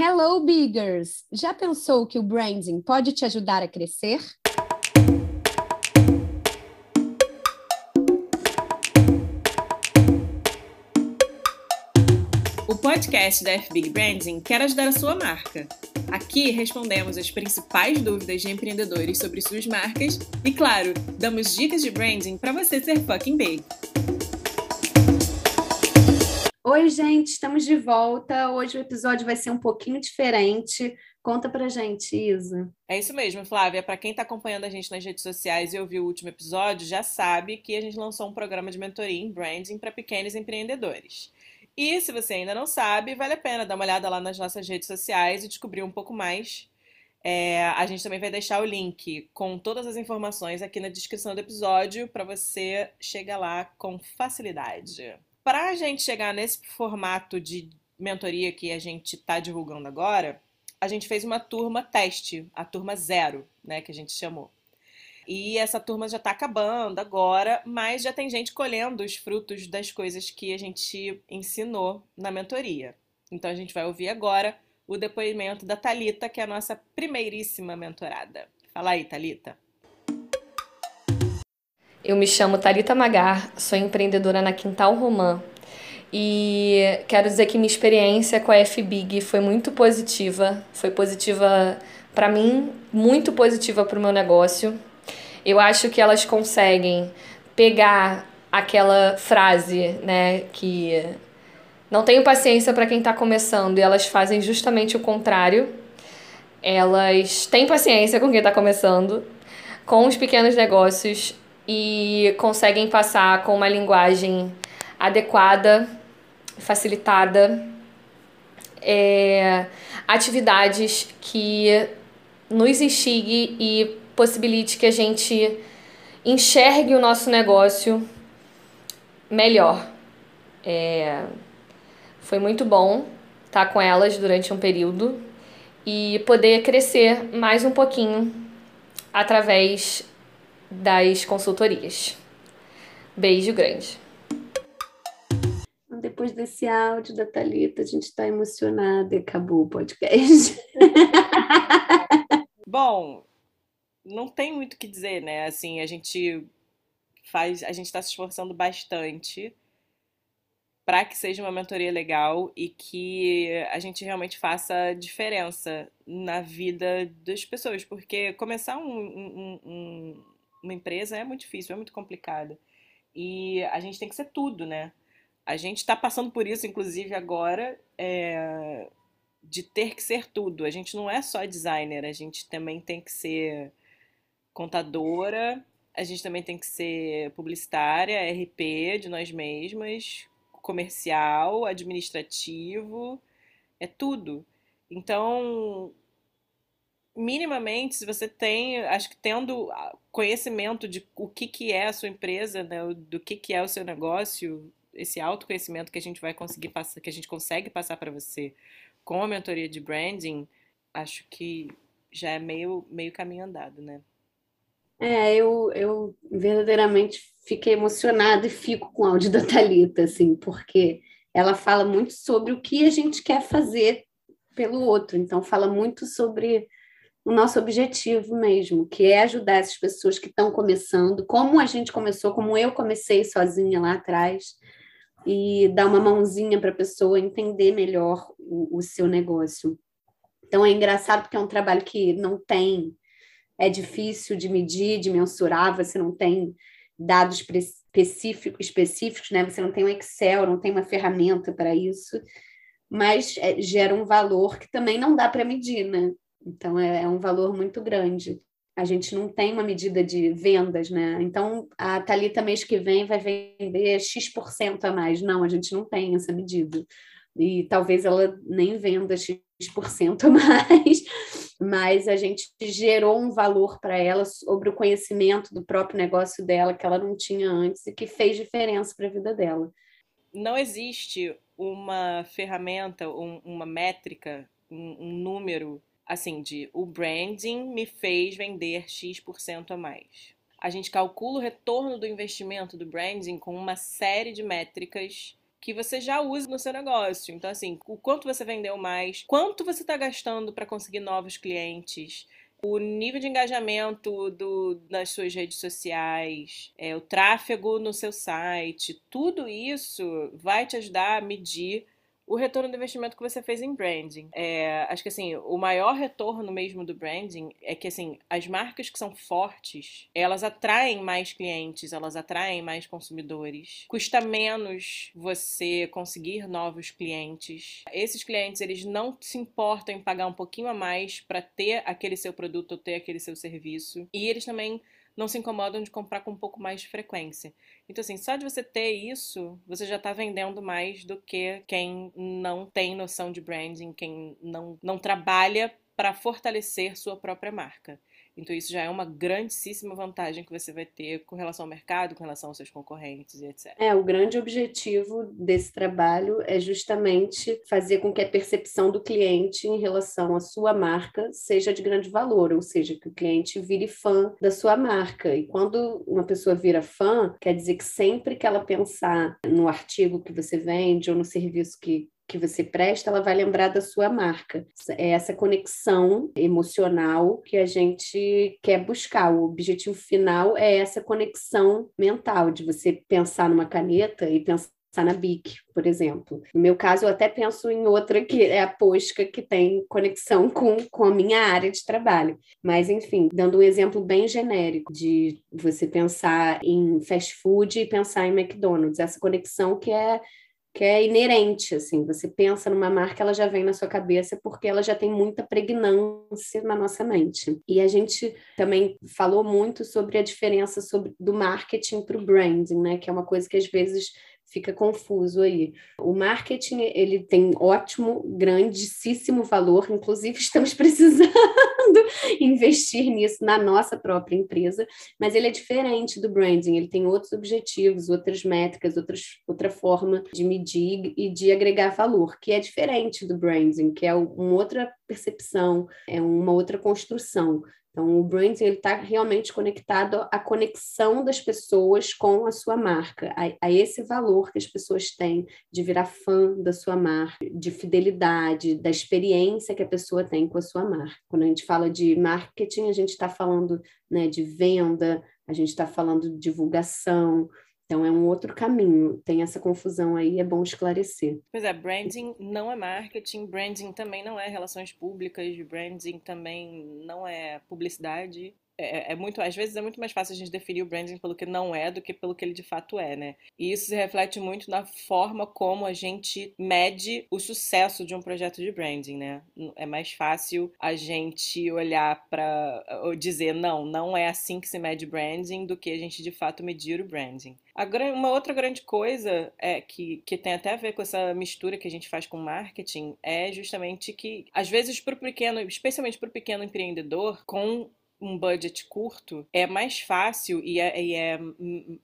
Hello, Biggers! Já pensou que o branding pode te ajudar a crescer? O podcast da FBig Branding quer ajudar a sua marca. Aqui respondemos as principais dúvidas de empreendedores sobre suas marcas e, claro, damos dicas de branding para você ser fucking big. Oi, gente, estamos de volta. Hoje o episódio vai ser um pouquinho diferente. Conta pra gente, Isa. É isso mesmo, Flávia. Para quem está acompanhando a gente nas redes sociais e ouviu o último episódio, já sabe que a gente lançou um programa de mentoria em branding para pequenos empreendedores. E se você ainda não sabe, vale a pena dar uma olhada lá nas nossas redes sociais e descobrir um pouco mais. É, a gente também vai deixar o link com todas as informações aqui na descrição do episódio para você chegar lá com facilidade. Para a gente chegar nesse formato de mentoria que a gente está divulgando agora, a gente fez uma turma teste, a turma zero, né, que a gente chamou. E essa turma já está acabando agora, mas já tem gente colhendo os frutos das coisas que a gente ensinou na mentoria. Então a gente vai ouvir agora o depoimento da Talita, que é a nossa primeiríssima mentorada. Fala aí, Talita. Eu me chamo Talita Magar, sou empreendedora na Quintal Romã e quero dizer que minha experiência com a FBIG foi muito positiva, foi positiva para mim, muito positiva para o meu negócio. Eu acho que elas conseguem pegar aquela frase, né, que não tenho paciência para quem está começando e elas fazem justamente o contrário. Elas têm paciência com quem está começando, com os pequenos negócios e conseguem passar com uma linguagem adequada, facilitada, é, atividades que nos instigue e possibilite que a gente enxergue o nosso negócio melhor. É, foi muito bom estar com elas durante um período e poder crescer mais um pouquinho através das consultorias. Beijo grande. Depois desse áudio da Thalita, a gente está emocionada e acabou o podcast. Bom, não tem muito o que dizer, né? Assim, a gente faz, a gente está se esforçando bastante para que seja uma mentoria legal e que a gente realmente faça diferença na vida das pessoas, porque começar um, um, um, uma empresa é muito difícil, é muito complicado. E a gente tem que ser tudo, né? A gente está passando por isso, inclusive, agora, é, de ter que ser tudo. A gente não é só designer, a gente também tem que ser contadora, a gente também tem que ser publicitária, RP de nós mesmas, comercial, administrativo, é tudo. Então, minimamente, se você tem, acho que tendo conhecimento de o que, que é a sua empresa, né, do que, que é o seu negócio, esse autoconhecimento que a gente vai conseguir passar, que a gente consegue passar para você com a mentoria de branding, acho que já é meio, meio caminho andado, né? É, eu, eu verdadeiramente fiquei emocionada e fico com o áudio da Thalita, assim, porque ela fala muito sobre o que a gente quer fazer pelo outro. Então, fala muito sobre o nosso objetivo mesmo, que é ajudar essas pessoas que estão começando, como a gente começou, como eu comecei sozinha lá atrás, e dar uma mãozinha para a pessoa entender melhor o, o seu negócio. Então, é engraçado porque é um trabalho que não tem é difícil de medir, de mensurar, você não tem dados específicos, específicos, né? Você não tem um Excel, não tem uma ferramenta para isso, mas é, gera um valor que também não dá para medir, né? Então é, é, um valor muito grande. A gente não tem uma medida de vendas, né? Então a Talita mês que vem vai vender X% a mais. Não, a gente não tem essa medida. E talvez ela nem venda X% a mais mas a gente gerou um valor para ela sobre o conhecimento do próprio negócio dela que ela não tinha antes e que fez diferença para a vida dela. Não existe uma ferramenta, um, uma métrica, um, um número assim de o branding me fez vender X% a mais. A gente calcula o retorno do investimento do branding com uma série de métricas que você já usa no seu negócio. Então, assim, o quanto você vendeu mais, quanto você está gastando para conseguir novos clientes, o nível de engajamento do, nas suas redes sociais, é, o tráfego no seu site, tudo isso vai te ajudar a medir o retorno do investimento que você fez em branding. É, acho que assim, o maior retorno mesmo do branding é que assim, as marcas que são fortes, elas atraem mais clientes, elas atraem mais consumidores. Custa menos você conseguir novos clientes. Esses clientes, eles não se importam em pagar um pouquinho a mais para ter aquele seu produto ou ter aquele seu serviço. E eles também não se incomodam de comprar com um pouco mais de frequência. Então, assim, só de você ter isso, você já está vendendo mais do que quem não tem noção de branding, quem não, não trabalha para fortalecer sua própria marca. Então, isso já é uma grandíssima vantagem que você vai ter com relação ao mercado, com relação aos seus concorrentes e etc. É, o grande objetivo desse trabalho é justamente fazer com que a percepção do cliente em relação à sua marca seja de grande valor, ou seja, que o cliente vire fã da sua marca. E quando uma pessoa vira fã, quer dizer que sempre que ela pensar no artigo que você vende ou no serviço que que você presta, ela vai lembrar da sua marca. É essa conexão emocional que a gente quer buscar. O objetivo final é essa conexão mental, de você pensar numa caneta e pensar na BIC, por exemplo. No meu caso, eu até penso em outra que é a Posca, que tem conexão com, com a minha área de trabalho. Mas, enfim, dando um exemplo bem genérico de você pensar em fast food e pensar em McDonald's, essa conexão que é que é inerente, assim, você pensa numa marca, ela já vem na sua cabeça porque ela já tem muita pregnância na nossa mente. E a gente também falou muito sobre a diferença sobre, do marketing para o branding, né, que é uma coisa que às vezes fica confuso aí. O marketing, ele tem ótimo, grandíssimo valor, inclusive estamos precisando investir nisso na nossa própria empresa, mas ele é diferente do branding, ele tem outros objetivos, outras métricas, outras, outra forma de medir e de agregar valor, que é diferente do branding, que é uma outra percepção, é uma outra construção. Então, o branding está realmente conectado à conexão das pessoas com a sua marca, a, a, esse valor que as pessoas têm de virar fã da sua marca, de fidelidade, da experiência que a pessoa tem com a sua marca. Quando a gente fala de marketing, a gente está falando né, de venda, a gente está falando de divulgação, então é um outro caminho. Tem essa confusão aí, é bom esclarecer. Pois é, branding não é marketing, branding também não é relações públicas, branding também não é publicidade. É, é, muito, às vezes é muito mais fácil a gente definir o branding pelo que não é do que pelo que ele de fato é, né? E isso se reflete muito na forma como a gente mede o sucesso de um projeto de branding, né? É mais fácil a gente olhar para ou dizer não, não é assim que se mede branding do que a gente de fato medir o branding. Uma outra grande coisa é que, que tem até a ver com essa mistura que a gente faz com marketing é justamente que, às vezes, para o pequeno, especialmente para o pequeno empreendedor, com um budget curto, é mais fácil e é, e é,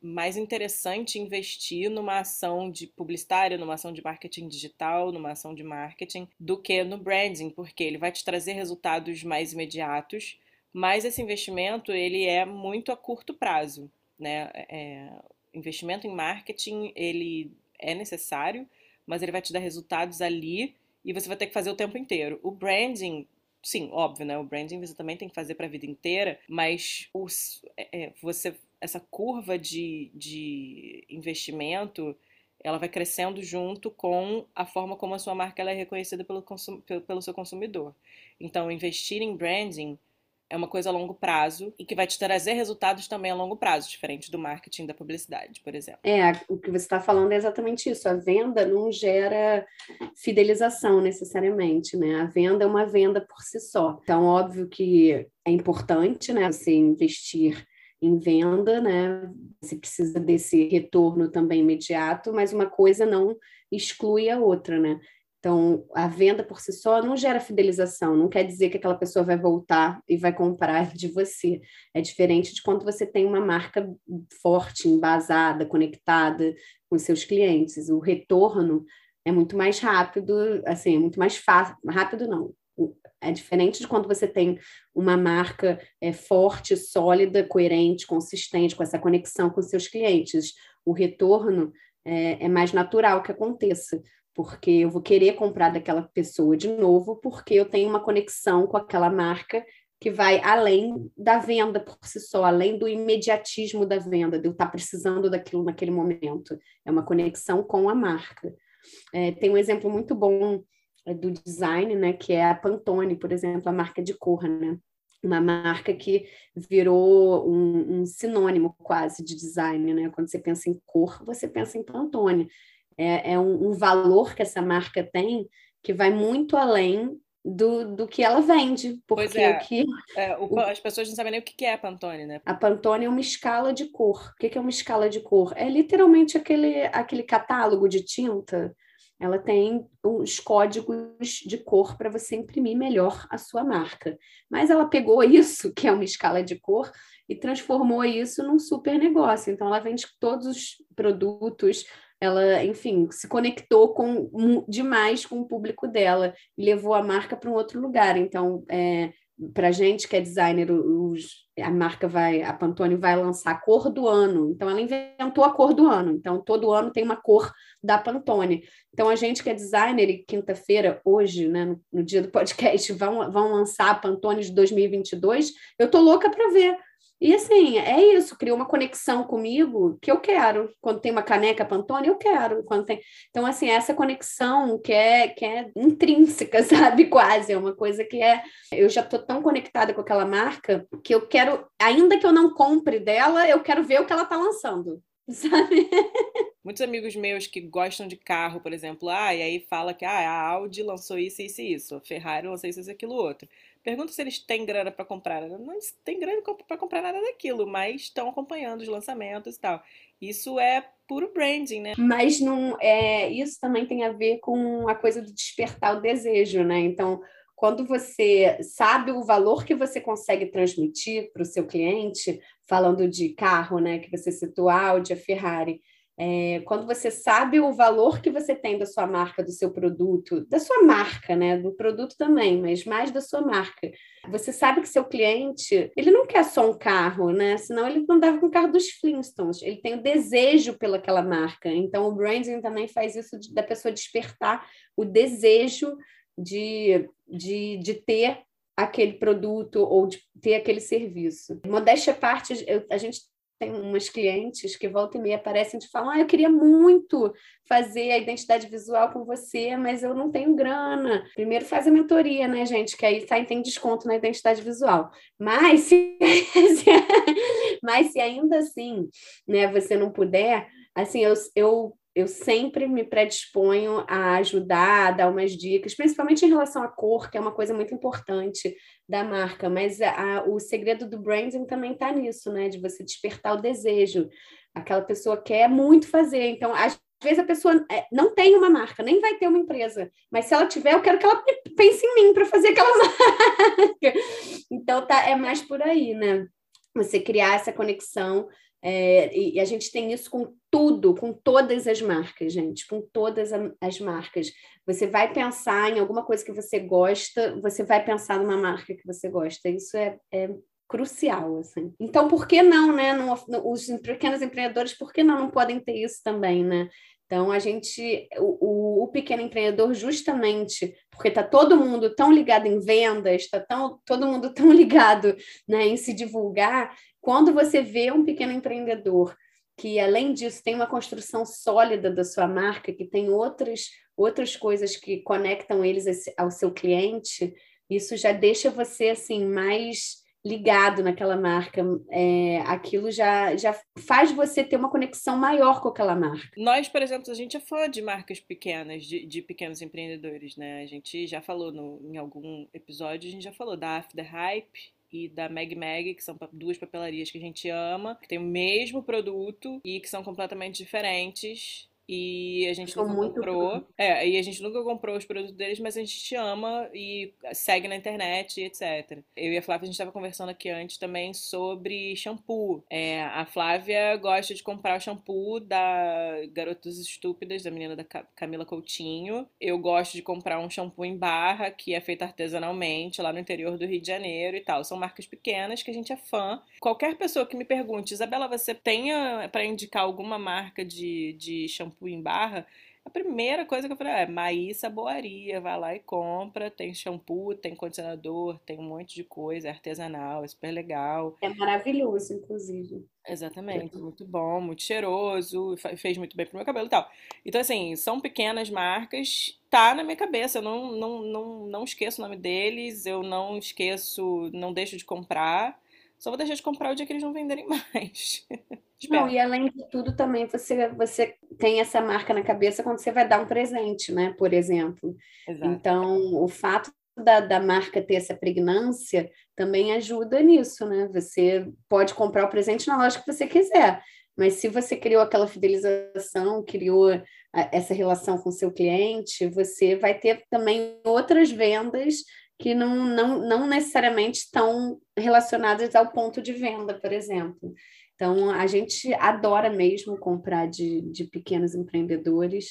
mais interessante investir numa ação de publicitária, numa ação de marketing digital, numa ação de marketing, do que no branding, porque ele vai te trazer resultados mais imediatos, mas esse investimento ele é muito a curto prazo, né? É, investimento em marketing ele é necessário, mas ele vai te dar resultados ali e você vai ter que fazer o tempo inteiro. O branding sim, óbvio, né? O branding você também tem que fazer para a vida inteira, mas os, é, é, você essa curva de, de investimento ela vai crescendo junto com a forma como a sua marca ela é reconhecida pelo, pelo seu consumidor. Então, investir em branding é uma coisa a longo prazo e que vai te trazer resultados também a longo prazo, diferente do marketing da publicidade, por exemplo. É, o que você está falando é exatamente isso. A venda não gera fidelização necessariamente, né? A venda é uma venda por si só. Então, óbvio que é importante, né, você investir em venda, né? Você precisa desse retorno também imediato, mas uma coisa não exclui a outra, né? Então, a venda por si só não gera fidelização, não quer dizer que aquela pessoa vai voltar e vai comprar de você. É diferente de quando você tem uma marca forte, embasada, conectada com seus clientes. O retorno é muito mais rápido, assim, é muito mais fácil. Rápido não. É diferente de quando você tem uma marca é, forte, sólida, coerente, consistente, com essa conexão com seus clientes. O retorno é, é mais natural que aconteça porque eu vou querer comprar daquela pessoa de novo, porque eu tenho uma conexão com aquela marca que vai além da venda por si só, além do imediatismo da venda, de eu estar precisando daquilo naquele momento. É uma conexão com a marca. É, tem um exemplo muito bom é, do design, né, que é a Pantone, por exemplo, a marca de cor, né? Uma marca que virou um, um sinônimo quase de design, né? Quando você pensa em cor, você pensa em Pantone é, é um, um, valor que essa marca tem que vai muito além do, do que ela vende. Porque pois é. o que, é, o, as pessoas não sabem nem o que é a Pantone, né? A Pantone é uma escala de cor. O que é uma escala de cor? É literalmente aquele, aquele catálogo de tinta. Ela tem os códigos de cor para você imprimir melhor a sua marca. Mas ela pegou isso, que é uma escala de cor, e transformou isso num super negócio. Então, ela vende todos os produtos ela, enfim, se conectou com demais com o público dela e levou a marca para um outro lugar. Então, é, para gente que é designer, os, a marca vai, a Pantone vai lançar a cor do ano. Então, ela inventou a cor do ano. Então, todo ano tem uma cor da Pantone. Então, a gente que é designer, e quinta-feira, hoje, né, no, no, dia do podcast, vão, vão lançar a Pantone de 2022. Eu tô louca para ver e assim, é isso, criou uma conexão comigo que eu quero. Quando tem uma caneca Pantone, eu quero. Quando tem... Então, assim, essa conexão que é, que é intrínseca, sabe? Quase. É uma coisa que é. Eu já estou tão conectada com aquela marca que eu quero, ainda que eu não compre dela, eu quero ver o que ela está lançando. Sabe? Muitos amigos meus que gostam de carro, por exemplo, ah, e aí fala que ah, a Audi lançou isso, isso e isso, a Ferrari lançou isso, isso, aquilo, outro. Pergunta se eles têm grana para comprar. Não têm grana para comprar nada daquilo, mas estão acompanhando os lançamentos e tal. Isso é puro branding, né? Mas não é, isso também tem a ver com a coisa de despertar o desejo, né? Então, quando você sabe o valor que você consegue transmitir para o seu cliente, falando de carro, né, que você citou a Audi, a Ferrari, é, quando você sabe o valor que você tem da sua marca, do seu produto, da sua marca, né? Do produto também, mas mais da sua marca. Você sabe que seu cliente, ele não quer só um carro, né? Senão ele não dava com o carro dos Flintstones. Ele tem o desejo pelaquela marca. Então, o branding também faz isso de, da pessoa despertar o desejo de, de, de ter aquele produto ou de ter aquele serviço. Modéstia parte, eu, a gente tem umas clientes que volta e meia aparecem e falam: ah, eu queria muito fazer a identidade visual com você, mas eu não tenho grana. Primeiro faz a mentoria, né, gente? Que aí sai, tem desconto na identidade visual. Mas se, mas se ainda assim né, você não puder, assim, eu, eu eu sempre me predisponho a ajudar, a dar umas dicas, principalmente em relação à cor, que é uma coisa muito importante da marca. Mas a, a, o segredo do branding também está nisso, né? De você despertar o desejo. Aquela pessoa quer muito fazer. Então, às vezes a pessoa é, não tem uma marca, nem vai ter uma empresa, mas se ela tiver, eu quero que ela pense em mim para fazer aquela marca. Então, tá, é mais por aí, né? Você criar essa conexão é, e, a gente tem isso com tudo, com todas as marcas, gente, com todas as marcas. Você vai pensar em alguma coisa que você gosta, você vai pensar numa marca que você gosta. Isso é, é crucial, assim. Então, por que não, né? No, os pequenos empreendedores, por que não, não podem ter isso também, né? Então, a gente, o, o, o pequeno empreendedor, justamente porque está todo mundo tão ligado em vendas, está tão, todo mundo tão ligado né, em se divulgar, quando você vê um pequeno empreendedor que, além disso, tem uma construção sólida da sua marca, que tem outras, outras coisas que conectam eles ao seu cliente, isso já deixa você assim mais ligado naquela marca, é, aquilo já, já faz você ter uma conexão maior com aquela marca. Nós, por exemplo, a gente é fã de marcas pequenas, de, de pequenos empreendedores, né? A gente já falou no, em algum episódio, a gente já falou da After Hype, e da Meg Meg, que são duas papelarias que a gente ama, que tem o mesmo produto e que são completamente diferentes e a gente nunca comprou. É, e a gente nunca comprou os produtos deles, mas a gente te ama e segue na internet, etc. Eu e a Flávia, a gente estava conversando aqui antes também sobre shampoo. É, a Flávia gosta de comprar o shampoo da Garotas Estúpidas, da menina da Camila Coutinho. Eu gosto de comprar um shampoo em barra, que é feito artesanalmente, lá no interior do Rio de Janeiro e tal. São marcas pequenas que a gente é fã. Qualquer pessoa que me pergunte, Isabela, você tem para indicar alguma marca de, de shampoo shampoo em barra, a primeira coisa que eu falei é Maísa Boaria, vai lá e compra, tem shampoo, tem condicionador, tem um monte de coisa, é artesanal, é super legal. É maravilhoso, inclusive. Exatamente, muito bom, muito cheiroso, fez muito bem pro meu cabelo e tal. Então, assim, são pequenas marcas, tá na minha cabeça, eu não, não, não, não esqueço o nome deles, eu não esqueço, não deixo de comprar. Só vou deixar de comprar o dia que eles não venderem mais. não, e além de tudo, também você, você tem essa marca na cabeça quando você vai dar um presente, né? Por exemplo. Exato. Então, o fato da, da marca ter essa pregnância também ajuda nisso, né? Você pode comprar o presente na loja que você quiser. Mas se você criou aquela fidelização, criou essa relação com o seu cliente, você vai ter também outras vendas que não, não, não necessariamente estão relacionadas ao ponto de venda, por exemplo. Então, a gente adora mesmo comprar de, de pequenos empreendedores.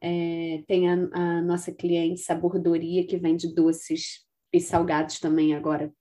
É, tem a, a, nossa cliente Sabordoria, que vende doces e salgados também agora,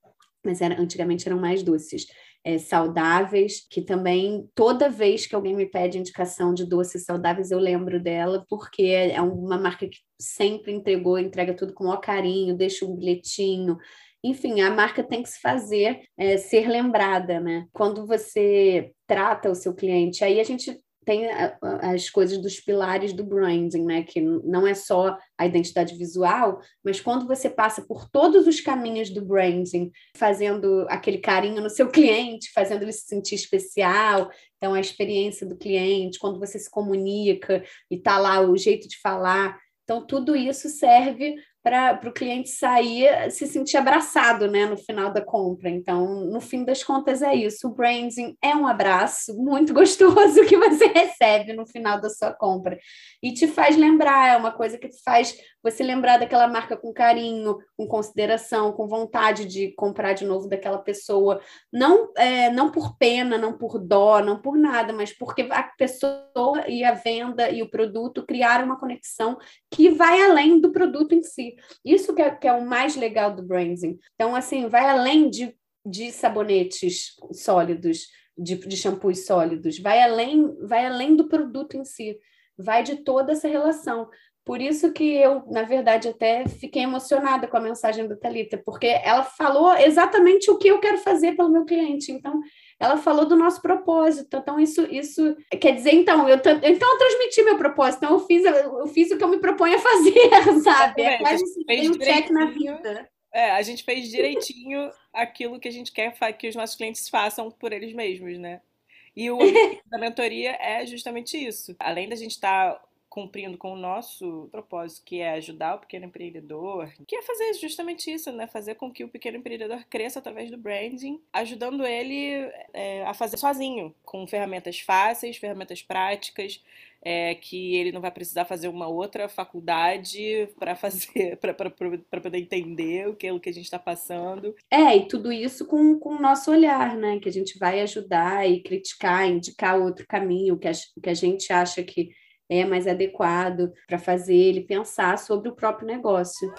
mas era, antigamente eram mais doces é, saudáveis, que também toda vez que alguém me pede indicação de doces saudáveis, eu lembro dela, porque é, é uma marca que sempre entregou, entrega tudo com o carinho, deixa um bilhetinho. Enfim, a marca tem que se fazer é, ser lembrada, né? Quando você trata o seu cliente, aí a gente tem as coisas dos pilares do branding, né? Que não é só a identidade visual, mas quando você passa por todos os caminhos do branding, fazendo aquele carinho no seu cliente, fazendo ele se sentir especial, então a experiência do cliente, quando você se comunica e tá lá o jeito de falar, então tudo isso serve para o cliente sair, se sentir abraçado né, no final da compra. Então, no fim das contas, é isso. O branding é um abraço muito gostoso que você recebe no final da sua compra. E te faz lembrar, é uma coisa que faz você lembrar daquela marca com carinho, com consideração, com vontade de comprar de novo daquela pessoa. Não, é, não por pena, não por dó, não por nada, mas porque a pessoa e a venda e o produto criaram uma conexão que vai além do produto em si. Isso que é, que é o mais legal do branding. Então, assim, vai além de, de sabonetes sólidos, de, de shampoos sólidos, vai além, vai além do produto em si, vai de toda essa relação. Por isso que eu, na verdade, até fiquei emocionada com a mensagem da Talita, porque ela falou exatamente o que eu quero fazer pelo meu cliente. Então, ela falou do nosso propósito. Então, isso, isso quer dizer, então, eu, então eu transmiti meu propósito. Então, eu fiz, eu fiz o que eu me proponho a fazer, sabe? É quase tem um check na vida. É, a gente fez direitinho aquilo que a gente quer que os nossos clientes façam por eles mesmos, né? E o da mentoria é justamente isso. Além da gente estar tá cumprindo com o nosso propósito, que é ajudar o pequeno empreendedor, que é fazer justamente isso, né? Fazer com que o pequeno empreendedor cresça através do branding, ajudando ele é, a fazer sozinho, com ferramentas fáceis, ferramentas práticas, é, que ele não vai precisar fazer uma outra faculdade para fazer, para poder entender o que, o que a gente está passando. É, e tudo isso com, com o nosso olhar, né? Que a gente vai ajudar e criticar, indicar outro caminho que a, que a gente acha que é mais adequado para fazer ele pensar sobre o próprio negócio.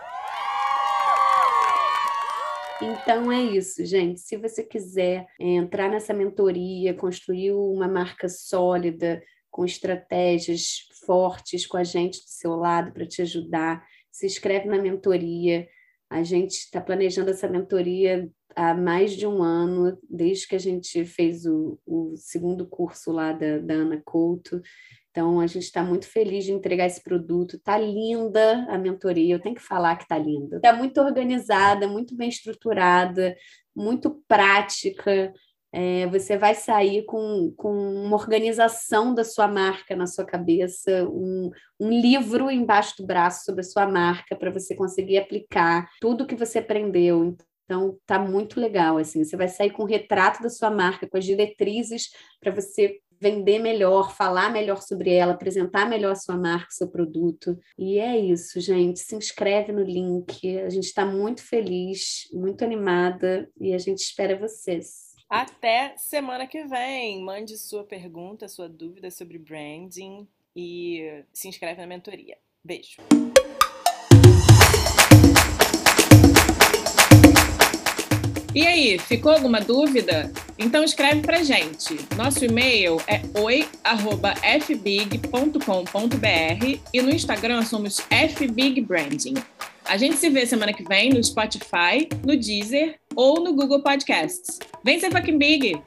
Então é isso, gente. Se você quiser é, entrar nessa mentoria, construir uma marca sólida, com estratégias fortes com a gente do seu lado para te ajudar, se inscreve na mentoria. A gente está planejando essa mentoria há mais de um ano, desde que a gente fez o, o segundo curso lá da, da Ana Couto. Então, a gente está muito feliz de entregar esse produto. Está linda a mentoria, eu tenho que falar que está linda. Está muito organizada, muito bem estruturada, muito prática. É, você vai sair com, com uma organização da sua marca na sua cabeça, um, um livro embaixo do braço sobre a sua marca para você conseguir aplicar tudo que você aprendeu. Então, tá muito legal, assim, você vai sair com o retrato da sua marca, com as diretrizes para você vender melhor, falar melhor sobre ela, apresentar melhor a sua marca, seu produto. E é isso, gente. Se inscreve no link. A gente está muito feliz, muito animada e a gente espera vocês. Até semana que vem. Mande sua pergunta, sua dúvida sobre branding e se inscreve na mentoria. Beijo. E aí, ficou alguma dúvida? Então escreve pra gente. Nosso e-mail é oi@fbig.com.br e no Instagram somos fbigbranding. A gente se vê semana que vem no Spotify, no Deezer ou no Google Podcasts. Vem ser fucking big!